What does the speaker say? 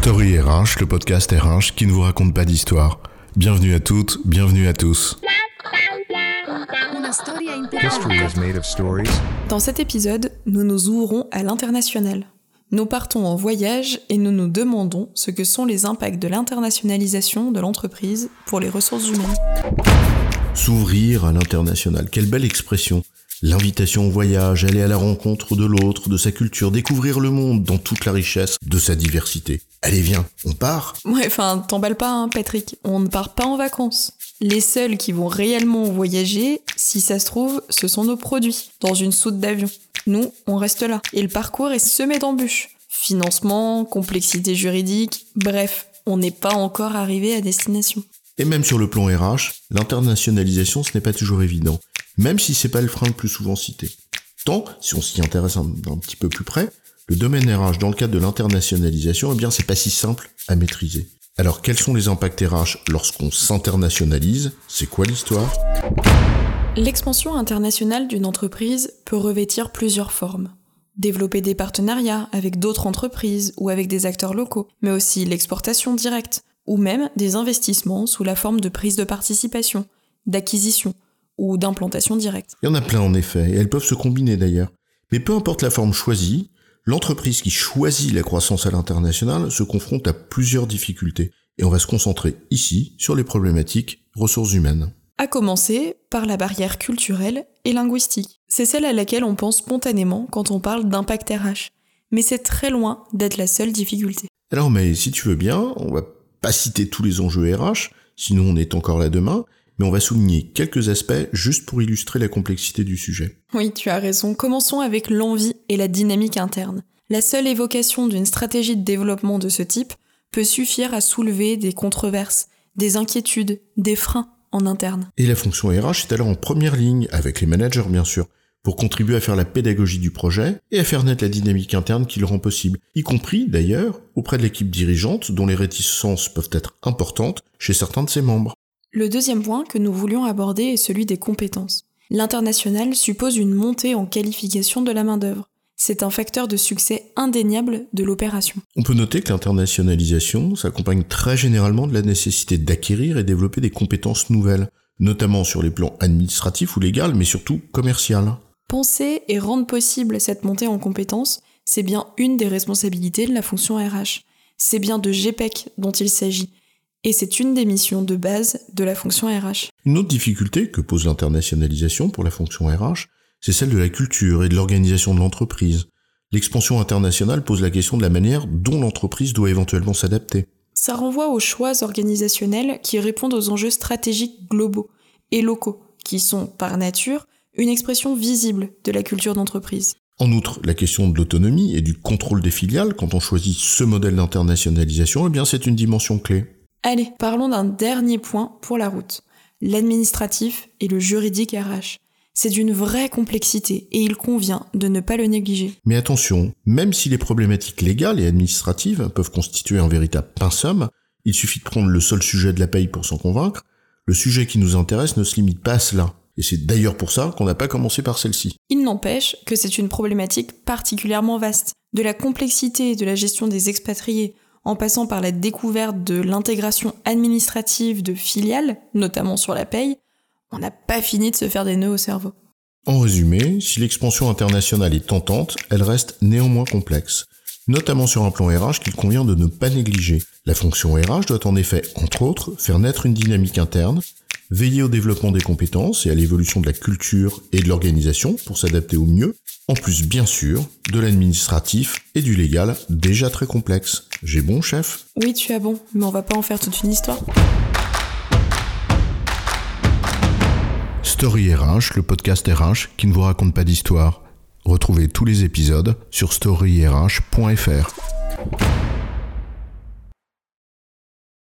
Story RH, le podcast RH qui ne vous raconte pas d'histoire. Bienvenue à toutes, bienvenue à tous. History is made of stories. Dans cet épisode, nous nous ouvrons à l'international. Nous partons en voyage et nous nous demandons ce que sont les impacts de l'internationalisation de l'entreprise pour les ressources humaines. S'ouvrir à l'international, quelle belle expression. L'invitation au voyage, aller à la rencontre de l'autre, de sa culture, découvrir le monde dans toute la richesse de sa diversité. Allez, viens, on part Ouais, enfin, t'emballes pas, hein, Patrick. On ne part pas en vacances. Les seuls qui vont réellement voyager, si ça se trouve, ce sont nos produits, dans une soute d'avion. Nous, on reste là. Et le parcours est semé d'embûches. Financement, complexité juridique, bref, on n'est pas encore arrivé à destination. Et même sur le plan RH, l'internationalisation, ce n'est pas toujours évident, même si c'est pas le frein le plus souvent cité. Tant, si on s'y intéresse un, petit peu plus près, le domaine RH dans le cadre de l'internationalisation, eh bien, c'est pas si simple à maîtriser. Alors, quels sont les impacts RH lorsqu'on s'internationalise? C'est quoi l'histoire? L'expansion internationale d'une entreprise peut revêtir plusieurs formes. Développer des partenariats avec d'autres entreprises ou avec des acteurs locaux, mais aussi l'exportation directe, ou même des investissements sous la forme de prise de participation, d'acquisition ou d'implantation directe. Il y en a plein en effet, et elles peuvent se combiner d'ailleurs. Mais peu importe la forme choisie, l'entreprise qui choisit la croissance à l'international se confronte à plusieurs difficultés. Et on va se concentrer ici sur les problématiques ressources humaines. À commencer par la barrière culturelle et linguistique. C'est celle à laquelle on pense spontanément quand on parle d'impact RH. Mais c'est très loin d'être la seule difficulté. Alors mais si tu veux bien, on va pas citer tous les enjeux RH, sinon on est encore là demain, mais on va souligner quelques aspects juste pour illustrer la complexité du sujet. Oui, tu as raison. Commençons avec l'envie et la dynamique interne. La seule évocation d'une stratégie de développement de ce type peut suffire à soulever des controverses, des inquiétudes, des freins en interne. Et la fonction RH est alors en première ligne, avec les managers bien sûr, pour contribuer à faire la pédagogie du projet et à faire naître la dynamique interne qui le rend possible, y compris d'ailleurs auprès de l'équipe dirigeante dont les réticences peuvent être importantes chez certains de ses membres. Le deuxième point que nous voulions aborder est celui des compétences. L'international suppose une montée en qualification de la main-d'œuvre. C'est un facteur de succès indéniable de l'opération. On peut noter que l'internationalisation s'accompagne très généralement de la nécessité d'acquérir et développer des compétences nouvelles, notamment sur les plans administratifs ou légal, mais surtout commercial. Penser et rendre possible cette montée en compétences, c'est bien une des responsabilités de la fonction RH. C'est bien de GPEC dont il s'agit. Et c'est une des missions de base de la fonction RH. Une autre difficulté que pose l'internationalisation pour la fonction RH, c'est celle de la culture et de l'organisation de l'entreprise. L'expansion internationale pose la question de la manière dont l'entreprise doit éventuellement s'adapter. Ça renvoie aux choix organisationnels qui répondent aux enjeux stratégiques globaux et locaux, qui sont, par nature, une expression visible de la culture d'entreprise. En outre, la question de l'autonomie et du contrôle des filiales, quand on choisit ce modèle d'internationalisation, eh bien c'est une dimension clé. Allez, parlons d'un dernier point pour la route. L'administratif et le juridique RH. C'est d'une vraie complexité et il convient de ne pas le négliger. Mais attention, même si les problématiques légales et administratives peuvent constituer un véritable pinceum, il suffit de prendre le seul sujet de la paye pour s'en convaincre, le sujet qui nous intéresse ne se limite pas à cela. Et c'est d'ailleurs pour ça qu'on n'a pas commencé par celle-ci. Il n'empêche que c'est une problématique particulièrement vaste. De la complexité de la gestion des expatriés, en passant par la découverte de l'intégration administrative de filiales, notamment sur la paye, on n'a pas fini de se faire des nœuds au cerveau. En résumé, si l'expansion internationale est tentante, elle reste néanmoins complexe, notamment sur un plan RH qu'il convient de ne pas négliger. La fonction RH doit en effet, entre autres, faire naître une dynamique interne, veiller au développement des compétences et à l'évolution de la culture et de l'organisation pour s'adapter au mieux, en plus bien sûr de l'administratif et du légal déjà très complexe. J'ai bon chef? Oui, tu as bon, mais on va pas en faire toute une histoire. Story RH, le podcast RH qui ne vous raconte pas d'histoire. Retrouvez tous les épisodes sur storyrh.fr.